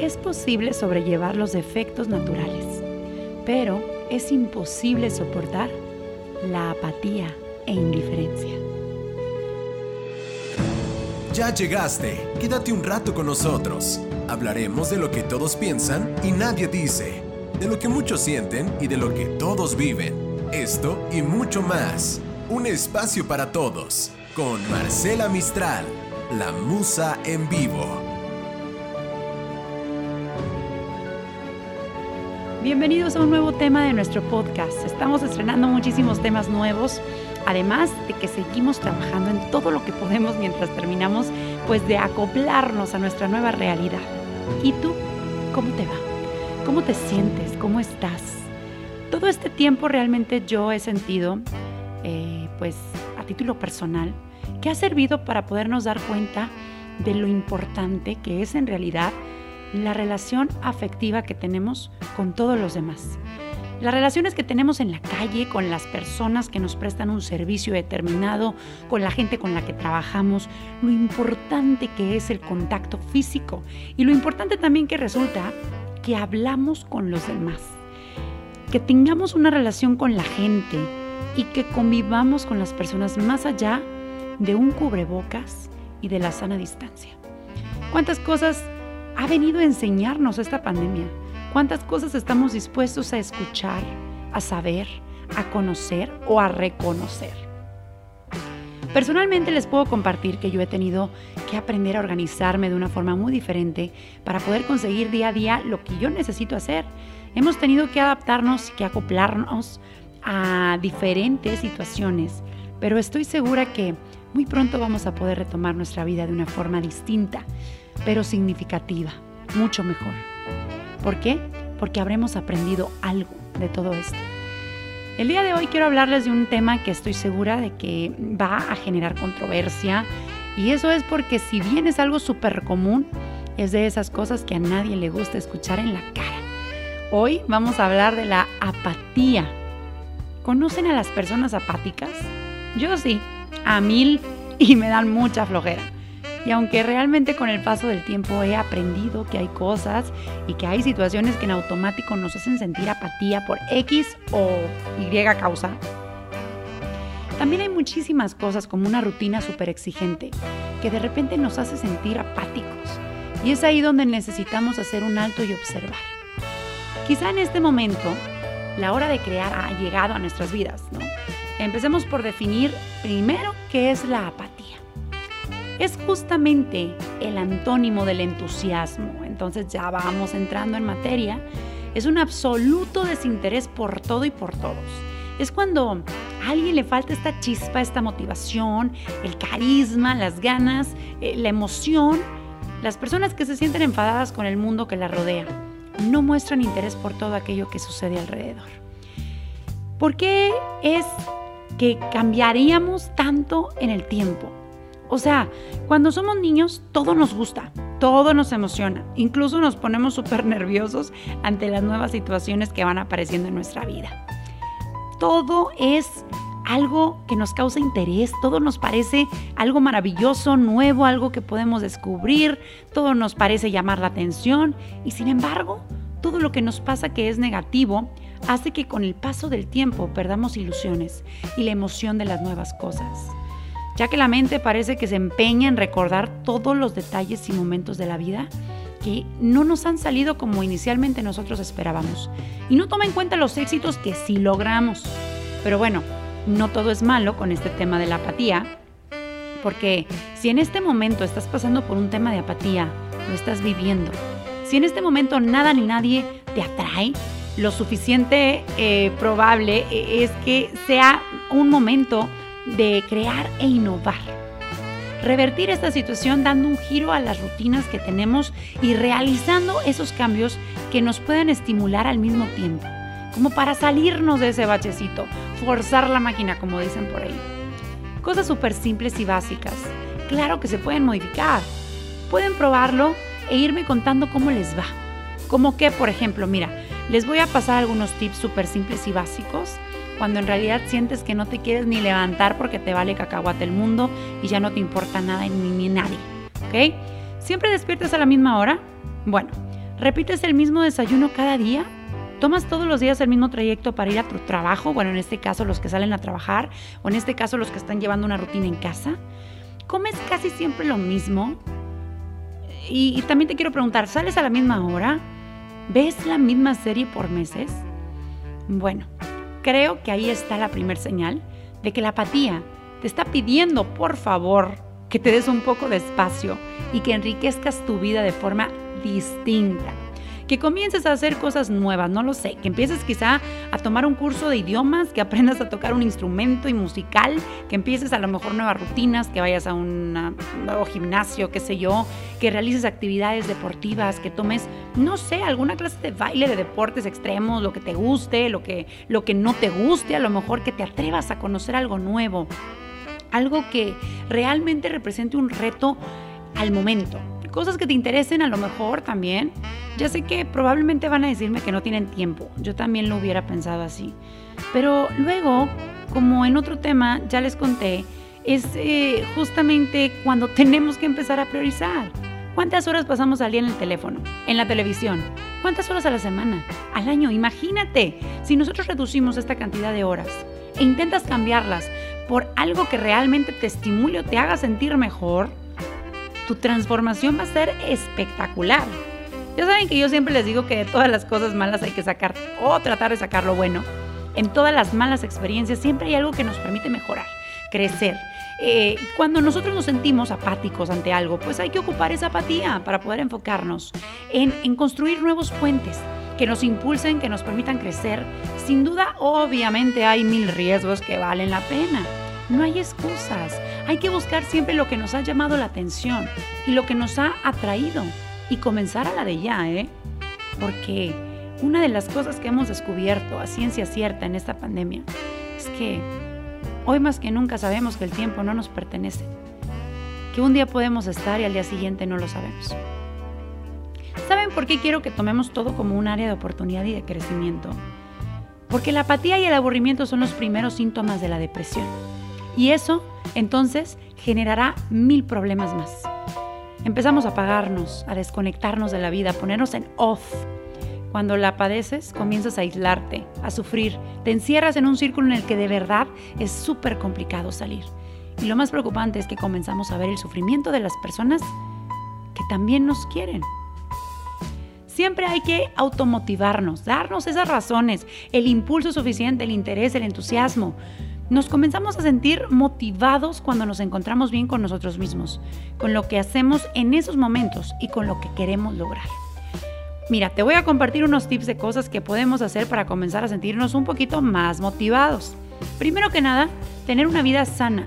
Es posible sobrellevar los defectos naturales, pero es imposible soportar la apatía e indiferencia. Ya llegaste, quédate un rato con nosotros. Hablaremos de lo que todos piensan y nadie dice, de lo que muchos sienten y de lo que todos viven. Esto y mucho más. Un espacio para todos, con Marcela Mistral, la musa en vivo. Bienvenidos a un nuevo tema de nuestro podcast. Estamos estrenando muchísimos temas nuevos, además de que seguimos trabajando en todo lo que podemos mientras terminamos, pues de acoplarnos a nuestra nueva realidad. ¿Y tú? ¿Cómo te va? ¿Cómo te sientes? ¿Cómo estás? Todo este tiempo realmente yo he sentido, eh, pues a título personal, que ha servido para podernos dar cuenta de lo importante que es en realidad la relación afectiva que tenemos con todos los demás. Las relaciones que tenemos en la calle, con las personas que nos prestan un servicio determinado, con la gente con la que trabajamos, lo importante que es el contacto físico y lo importante también que resulta que hablamos con los demás, que tengamos una relación con la gente y que convivamos con las personas más allá de un cubrebocas y de la sana distancia. ¿Cuántas cosas ha venido a enseñarnos esta pandemia. ¿Cuántas cosas estamos dispuestos a escuchar, a saber, a conocer o a reconocer? Personalmente les puedo compartir que yo he tenido que aprender a organizarme de una forma muy diferente para poder conseguir día a día lo que yo necesito hacer. Hemos tenido que adaptarnos y que acoplarnos a diferentes situaciones, pero estoy segura que muy pronto vamos a poder retomar nuestra vida de una forma distinta pero significativa, mucho mejor. ¿Por qué? Porque habremos aprendido algo de todo esto. El día de hoy quiero hablarles de un tema que estoy segura de que va a generar controversia y eso es porque si bien es algo súper común, es de esas cosas que a nadie le gusta escuchar en la cara. Hoy vamos a hablar de la apatía. ¿Conocen a las personas apáticas? Yo sí, a mil y me dan mucha flojera. Y aunque realmente con el paso del tiempo he aprendido que hay cosas y que hay situaciones que en automático nos hacen sentir apatía por X o Y causa, también hay muchísimas cosas como una rutina súper exigente que de repente nos hace sentir apáticos. Y es ahí donde necesitamos hacer un alto y observar. Quizá en este momento la hora de crear ha llegado a nuestras vidas, ¿no? Empecemos por definir primero qué es la apatía es justamente el antónimo del entusiasmo. Entonces ya vamos entrando en materia. Es un absoluto desinterés por todo y por todos. Es cuando a alguien le falta esta chispa, esta motivación, el carisma, las ganas, eh, la emoción. Las personas que se sienten enfadadas con el mundo que la rodea no muestran interés por todo aquello que sucede alrededor. ¿Por qué es que cambiaríamos tanto en el tiempo? O sea, cuando somos niños todo nos gusta, todo nos emociona, incluso nos ponemos súper nerviosos ante las nuevas situaciones que van apareciendo en nuestra vida. Todo es algo que nos causa interés, todo nos parece algo maravilloso, nuevo, algo que podemos descubrir, todo nos parece llamar la atención y sin embargo, todo lo que nos pasa que es negativo hace que con el paso del tiempo perdamos ilusiones y la emoción de las nuevas cosas ya que la mente parece que se empeña en recordar todos los detalles y momentos de la vida que no nos han salido como inicialmente nosotros esperábamos. Y no toma en cuenta los éxitos que sí logramos. Pero bueno, no todo es malo con este tema de la apatía, porque si en este momento estás pasando por un tema de apatía, lo estás viviendo. Si en este momento nada ni nadie te atrae, lo suficiente eh, probable eh, es que sea un momento de crear e innovar. Revertir esta situación dando un giro a las rutinas que tenemos y realizando esos cambios que nos puedan estimular al mismo tiempo, como para salirnos de ese bachecito, forzar la máquina como dicen por ahí. Cosas súper simples y básicas. Claro que se pueden modificar. Pueden probarlo e irme contando cómo les va. Como que, por ejemplo, mira, les voy a pasar algunos tips súper simples y básicos cuando en realidad sientes que no te quieres ni levantar porque te vale cacahuate el mundo y ya no te importa nada ni, ni nadie. ¿Ok? ¿Siempre despiertas a la misma hora? Bueno, ¿Repites el mismo desayuno cada día? ¿Tomas todos los días el mismo trayecto para ir a tu trabajo? Bueno, en este caso los que salen a trabajar o en este caso los que están llevando una rutina en casa. ¿Comes casi siempre lo mismo? Y, y también te quiero preguntar, ¿sales a la misma hora? ¿Ves la misma serie por meses? Bueno, creo que ahí está la primer señal de que la apatía te está pidiendo, por favor, que te des un poco de espacio y que enriquezcas tu vida de forma distinta que comiences a hacer cosas nuevas, no lo sé, que empieces quizá a tomar un curso de idiomas, que aprendas a tocar un instrumento y musical, que empieces a lo mejor nuevas rutinas, que vayas a un nuevo gimnasio, qué sé yo, que realices actividades deportivas, que tomes, no sé, alguna clase de baile, de deportes extremos, lo que te guste, lo que, lo que no te guste, a lo mejor que te atrevas a conocer algo nuevo, algo que realmente represente un reto al momento cosas que te interesen a lo mejor también. Ya sé que probablemente van a decirme que no tienen tiempo. Yo también lo hubiera pensado así. Pero luego, como en otro tema ya les conté, es eh, justamente cuando tenemos que empezar a priorizar. ¿Cuántas horas pasamos al día en el teléfono? En la televisión. ¿Cuántas horas a la semana? Al año. Imagínate, si nosotros reducimos esta cantidad de horas e intentas cambiarlas por algo que realmente te estimule o te haga sentir mejor, tu transformación va a ser espectacular. Ya saben que yo siempre les digo que de todas las cosas malas hay que sacar o tratar de sacar lo bueno. En todas las malas experiencias siempre hay algo que nos permite mejorar, crecer. Eh, cuando nosotros nos sentimos apáticos ante algo, pues hay que ocupar esa apatía para poder enfocarnos en, en construir nuevos puentes que nos impulsen, que nos permitan crecer. Sin duda, obviamente hay mil riesgos que valen la pena. No hay excusas. Hay que buscar siempre lo que nos ha llamado la atención y lo que nos ha atraído y comenzar a la de ya, ¿eh? Porque una de las cosas que hemos descubierto a ciencia cierta en esta pandemia es que hoy más que nunca sabemos que el tiempo no nos pertenece, que un día podemos estar y al día siguiente no lo sabemos. ¿Saben por qué quiero que tomemos todo como un área de oportunidad y de crecimiento? Porque la apatía y el aburrimiento son los primeros síntomas de la depresión. Y eso entonces generará mil problemas más. Empezamos a apagarnos, a desconectarnos de la vida, a ponernos en off. Cuando la padeces, comienzas a aislarte, a sufrir, te encierras en un círculo en el que de verdad es súper complicado salir. Y lo más preocupante es que comenzamos a ver el sufrimiento de las personas que también nos quieren. Siempre hay que automotivarnos, darnos esas razones, el impulso suficiente, el interés, el entusiasmo nos comenzamos a sentir motivados cuando nos encontramos bien con nosotros mismos, con lo que hacemos en esos momentos y con lo que queremos lograr. Mira, te voy a compartir unos tips de cosas que podemos hacer para comenzar a sentirnos un poquito más motivados. Primero que nada, tener una vida sana,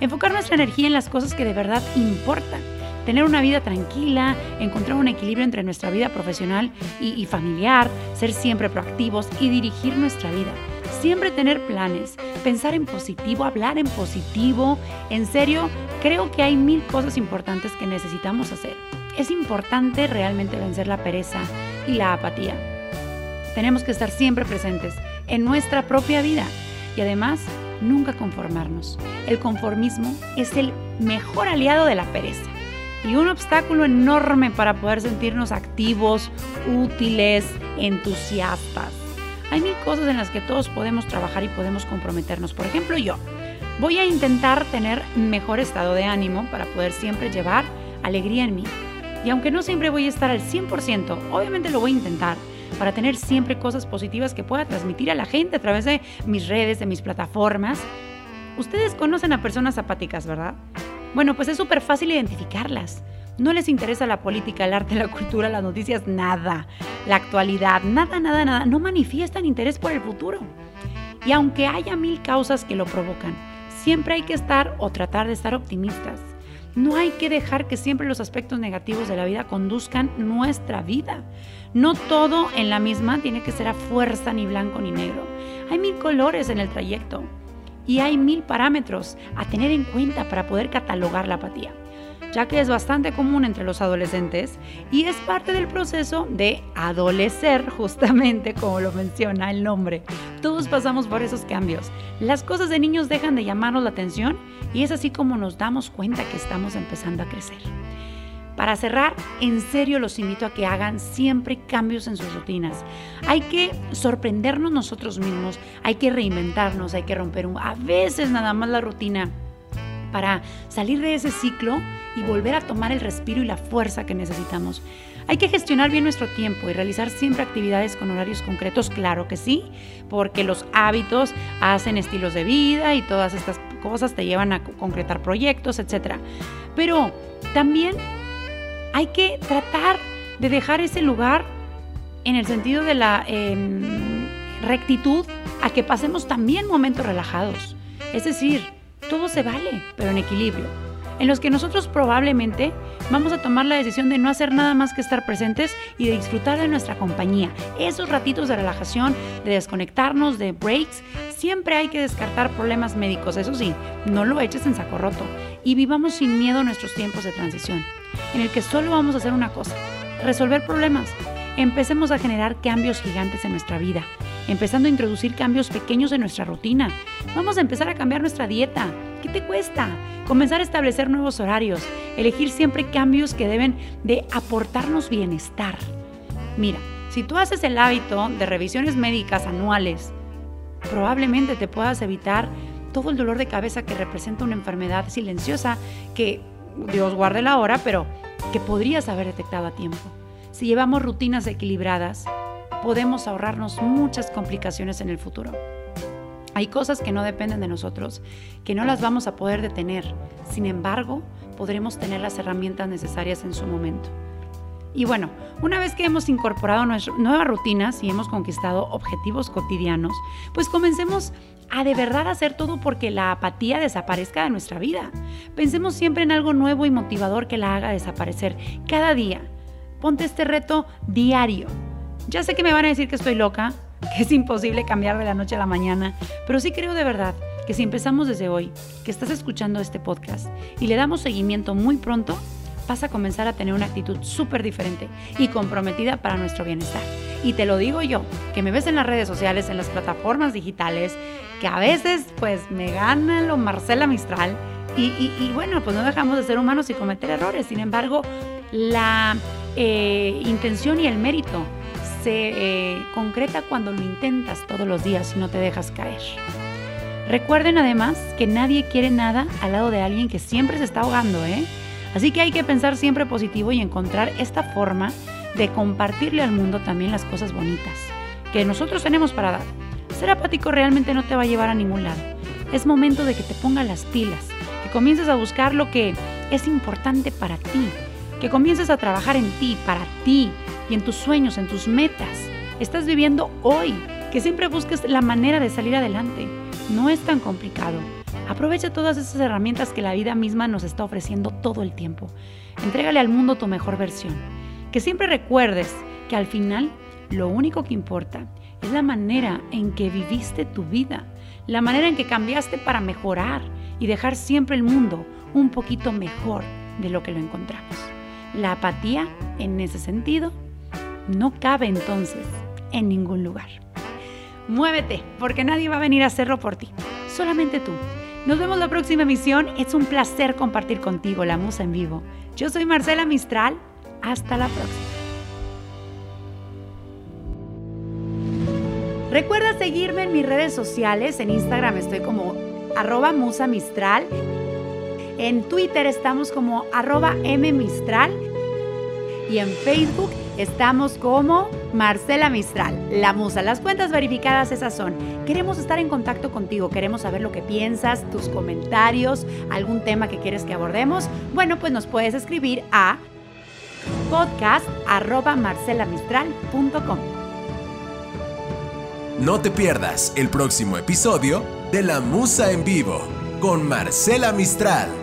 enfocar nuestra energía en las cosas que de verdad importan, tener una vida tranquila, encontrar un equilibrio entre nuestra vida profesional y, y familiar, ser siempre proactivos y dirigir nuestra vida siempre tener planes, pensar en positivo, hablar en positivo. En serio, creo que hay mil cosas importantes que necesitamos hacer. Es importante realmente vencer la pereza y la apatía. Tenemos que estar siempre presentes en nuestra propia vida y además nunca conformarnos. El conformismo es el mejor aliado de la pereza y un obstáculo enorme para poder sentirnos activos, útiles, entusiastas. Hay mil cosas en las que todos podemos trabajar y podemos comprometernos. Por ejemplo, yo voy a intentar tener mejor estado de ánimo para poder siempre llevar alegría en mí. Y aunque no siempre voy a estar al 100%, obviamente lo voy a intentar para tener siempre cosas positivas que pueda transmitir a la gente a través de mis redes, de mis plataformas. Ustedes conocen a personas apáticas, ¿verdad? Bueno, pues es súper fácil identificarlas. No les interesa la política, el arte, la cultura, las noticias, nada. La actualidad, nada, nada, nada. No manifiestan interés por el futuro. Y aunque haya mil causas que lo provocan, siempre hay que estar o tratar de estar optimistas. No hay que dejar que siempre los aspectos negativos de la vida conduzcan nuestra vida. No todo en la misma tiene que ser a fuerza ni blanco ni negro. Hay mil colores en el trayecto y hay mil parámetros a tener en cuenta para poder catalogar la apatía ya que es bastante común entre los adolescentes y es parte del proceso de adolecer, justamente como lo menciona el nombre. Todos pasamos por esos cambios. Las cosas de niños dejan de llamarnos la atención y es así como nos damos cuenta que estamos empezando a crecer. Para cerrar, en serio los invito a que hagan siempre cambios en sus rutinas. Hay que sorprendernos nosotros mismos, hay que reinventarnos, hay que romper un, a veces nada más la rutina para salir de ese ciclo y volver a tomar el respiro y la fuerza que necesitamos. Hay que gestionar bien nuestro tiempo y realizar siempre actividades con horarios concretos, claro que sí, porque los hábitos hacen estilos de vida y todas estas cosas te llevan a concretar proyectos, etc. Pero también hay que tratar de dejar ese lugar en el sentido de la em, rectitud a que pasemos también momentos relajados. Es decir, todo se vale, pero en equilibrio en los que nosotros probablemente vamos a tomar la decisión de no hacer nada más que estar presentes y de disfrutar de nuestra compañía. Esos ratitos de relajación, de desconectarnos, de breaks, siempre hay que descartar problemas médicos, eso sí, no lo eches en saco roto y vivamos sin miedo nuestros tiempos de transición, en el que solo vamos a hacer una cosa, resolver problemas. Empecemos a generar cambios gigantes en nuestra vida, empezando a introducir cambios pequeños en nuestra rutina. Vamos a empezar a cambiar nuestra dieta. ¿Qué te cuesta? Comenzar a establecer nuevos horarios, elegir siempre cambios que deben de aportarnos bienestar. Mira, si tú haces el hábito de revisiones médicas anuales, probablemente te puedas evitar todo el dolor de cabeza que representa una enfermedad silenciosa que Dios guarde la hora, pero que podrías haber detectado a tiempo. Si llevamos rutinas equilibradas, podemos ahorrarnos muchas complicaciones en el futuro. Hay cosas que no dependen de nosotros, que no las vamos a poder detener. Sin embargo, podremos tener las herramientas necesarias en su momento. Y bueno, una vez que hemos incorporado nuevas rutinas y hemos conquistado objetivos cotidianos, pues comencemos a de verdad hacer todo porque la apatía desaparezca de nuestra vida. Pensemos siempre en algo nuevo y motivador que la haga desaparecer cada día. Ponte este reto diario ya sé que me van a decir que estoy loca, que es imposible cambiar de la noche a la mañana, pero sí creo de verdad que si empezamos desde hoy, que estás escuchando este podcast y le damos seguimiento muy pronto, vas a comenzar a tener una actitud súper diferente y comprometida para nuestro bienestar. Y te lo digo yo, que me ves en las redes sociales, en las plataformas digitales, que a veces pues me gana lo Marcela Mistral y, bueno, pues no dejamos de ser humanos y cometer errores. Sin embargo, la eh, intención y el mérito se eh, concreta cuando lo intentas todos los días y no te dejas caer. Recuerden además que nadie quiere nada al lado de alguien que siempre se está ahogando, ¿eh? Así que hay que pensar siempre positivo y encontrar esta forma de compartirle al mundo también las cosas bonitas que nosotros tenemos para dar. Ser apático realmente no te va a llevar a ningún lado. Es momento de que te pongas las pilas, que comiences a buscar lo que es importante para ti, que comiences a trabajar en ti, para ti, y en tus sueños, en tus metas. Estás viviendo hoy, que siempre busques la manera de salir adelante. No es tan complicado. Aprovecha todas esas herramientas que la vida misma nos está ofreciendo todo el tiempo. Entrégale al mundo tu mejor versión. Que siempre recuerdes que al final lo único que importa es la manera en que viviste tu vida, la manera en que cambiaste para mejorar y dejar siempre el mundo un poquito mejor de lo que lo encontramos. La apatía, en ese sentido, no cabe entonces en ningún lugar. Muévete, porque nadie va a venir a hacerlo por ti, solamente tú. Nos vemos la próxima emisión. Es un placer compartir contigo la musa en vivo. Yo soy Marcela Mistral. Hasta la próxima. Recuerda seguirme en mis redes sociales. En Instagram estoy como arroba musa mistral. En Twitter estamos como arroba mmistral. Y en Facebook Estamos como Marcela Mistral, la musa. Las cuentas verificadas esas son. Queremos estar en contacto contigo, queremos saber lo que piensas, tus comentarios, algún tema que quieres que abordemos. Bueno, pues nos puedes escribir a podcast.marcelamistral.com. No te pierdas el próximo episodio de La Musa en Vivo con Marcela Mistral.